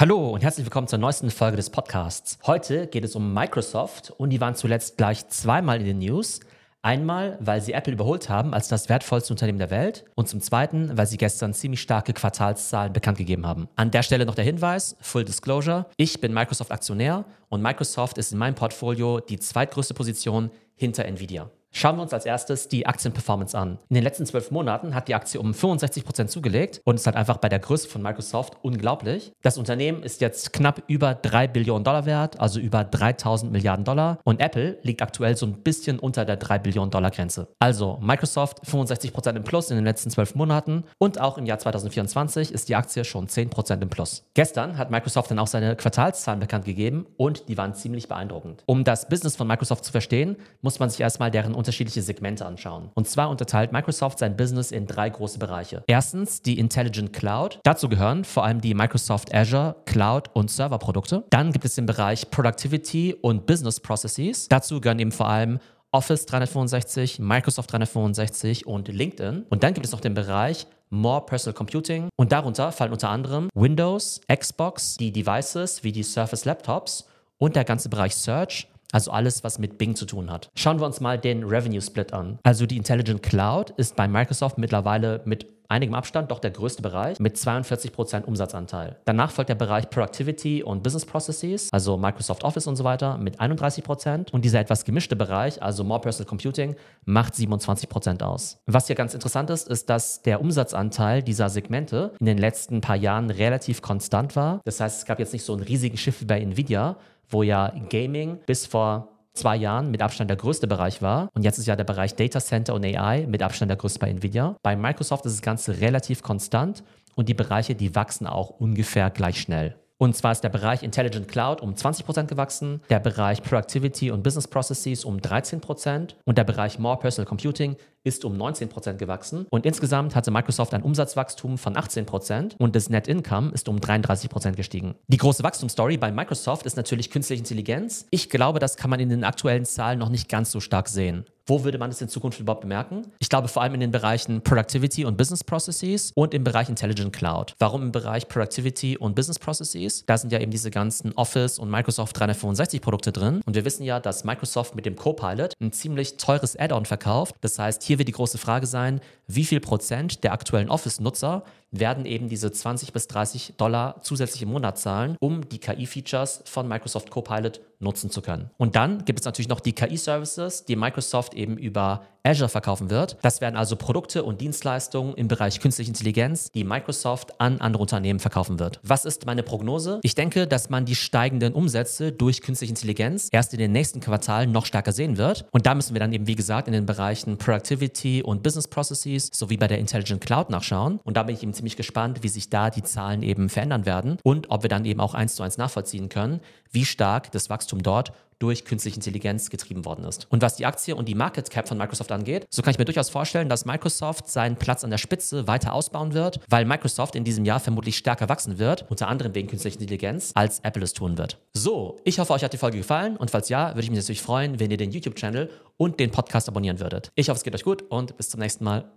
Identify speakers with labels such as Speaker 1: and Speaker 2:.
Speaker 1: Hallo und herzlich willkommen zur neuesten Folge des Podcasts. Heute geht es um Microsoft und die waren zuletzt gleich zweimal in den News. Einmal, weil sie Apple überholt haben als das wertvollste Unternehmen der Welt und zum Zweiten, weil sie gestern ziemlich starke Quartalszahlen bekannt gegeben haben. An der Stelle noch der Hinweis, Full Disclosure, ich bin Microsoft-Aktionär und Microsoft ist in meinem Portfolio die zweitgrößte Position hinter Nvidia. Schauen wir uns als erstes die Aktienperformance an. In den letzten zwölf Monaten hat die Aktie um 65 Prozent zugelegt und ist halt einfach bei der Größe von Microsoft unglaublich. Das Unternehmen ist jetzt knapp über 3 Billionen Dollar wert, also über 3000 Milliarden Dollar. Und Apple liegt aktuell so ein bisschen unter der 3 Billionen Dollar Grenze. Also Microsoft 65 Prozent im Plus in den letzten zwölf Monaten und auch im Jahr 2024 ist die Aktie schon 10 Prozent im Plus. Gestern hat Microsoft dann auch seine Quartalszahlen bekannt gegeben und die waren ziemlich beeindruckend. Um das Business von Microsoft zu verstehen, muss man sich erstmal deren unterschiedliche Segmente anschauen. Und zwar unterteilt Microsoft sein Business in drei große Bereiche. Erstens die Intelligent Cloud. Dazu gehören vor allem die Microsoft Azure, Cloud und Serverprodukte. Dann gibt es den Bereich Productivity und Business Processes. Dazu gehören eben vor allem Office 365, Microsoft 365 und LinkedIn. Und dann gibt es noch den Bereich More Personal Computing. Und darunter fallen unter anderem Windows, Xbox, die Devices wie die Surface Laptops und der ganze Bereich Search also alles, was mit Bing zu tun hat. Schauen wir uns mal den Revenue Split an. Also die Intelligent Cloud ist bei Microsoft mittlerweile mit einigem Abstand doch der größte Bereich mit 42% Umsatzanteil. Danach folgt der Bereich Productivity und Business Processes, also Microsoft Office und so weiter, mit 31%. Und dieser etwas gemischte Bereich, also More Personal Computing, macht 27% aus. Was hier ganz interessant ist, ist, dass der Umsatzanteil dieser Segmente in den letzten paar Jahren relativ konstant war. Das heißt, es gab jetzt nicht so einen riesigen Shift wie bei Nvidia, wo ja Gaming bis vor zwei Jahren mit Abstand der größte Bereich war. Und jetzt ist ja der Bereich Data Center und AI mit Abstand der größte bei Nvidia. Bei Microsoft ist das Ganze relativ konstant und die Bereiche, die wachsen auch ungefähr gleich schnell. Und zwar ist der Bereich Intelligent Cloud um 20% gewachsen, der Bereich Productivity und Business Processes um 13% und der Bereich More Personal Computing ist um 19% gewachsen. Und insgesamt hatte Microsoft ein Umsatzwachstum von 18% und das Net Income ist um 33% gestiegen. Die große Wachstumsstory bei Microsoft ist natürlich künstliche Intelligenz. Ich glaube, das kann man in den aktuellen Zahlen noch nicht ganz so stark sehen. Wo würde man es in Zukunft überhaupt bemerken? Ich glaube vor allem in den Bereichen Productivity und Business Processes und im Bereich Intelligent Cloud. Warum im Bereich Productivity und Business Processes? Da sind ja eben diese ganzen Office und Microsoft 365 Produkte drin. Und wir wissen ja, dass Microsoft mit dem Copilot ein ziemlich teures Add-on verkauft. Das heißt, hier wird die große Frage sein, wie viel Prozent der aktuellen Office-Nutzer werden eben diese 20 bis 30 Dollar zusätzlich im Monat zahlen, um die KI-Features von Microsoft Copilot nutzen zu können. Und dann gibt es natürlich noch die KI-Services, die Microsoft eben über Azure verkaufen wird. Das werden also Produkte und Dienstleistungen im Bereich künstliche Intelligenz, die Microsoft an andere Unternehmen verkaufen wird. Was ist meine Prognose? Ich denke, dass man die steigenden Umsätze durch künstliche Intelligenz erst in den nächsten Quartalen noch stärker sehen wird. Und da müssen wir dann eben, wie gesagt, in den Bereichen Productivity und Business Processes sowie bei der Intelligent Cloud nachschauen. Und da bin ich eben ziemlich gespannt, wie sich da die Zahlen eben verändern werden und ob wir dann eben auch eins zu eins nachvollziehen können, wie stark das Wachstum dort durch künstliche Intelligenz getrieben worden ist. Und was die Aktie und die Market Cap von Microsoft angeht, so kann ich mir durchaus vorstellen, dass Microsoft seinen Platz an der Spitze weiter ausbauen wird, weil Microsoft in diesem Jahr vermutlich stärker wachsen wird, unter anderem wegen künstlicher Intelligenz, als Apple es tun wird. So, ich hoffe, euch hat die Folge gefallen und falls ja, würde ich mich natürlich freuen, wenn ihr den YouTube-Channel und den Podcast abonnieren würdet. Ich hoffe, es geht euch gut und bis zum nächsten Mal.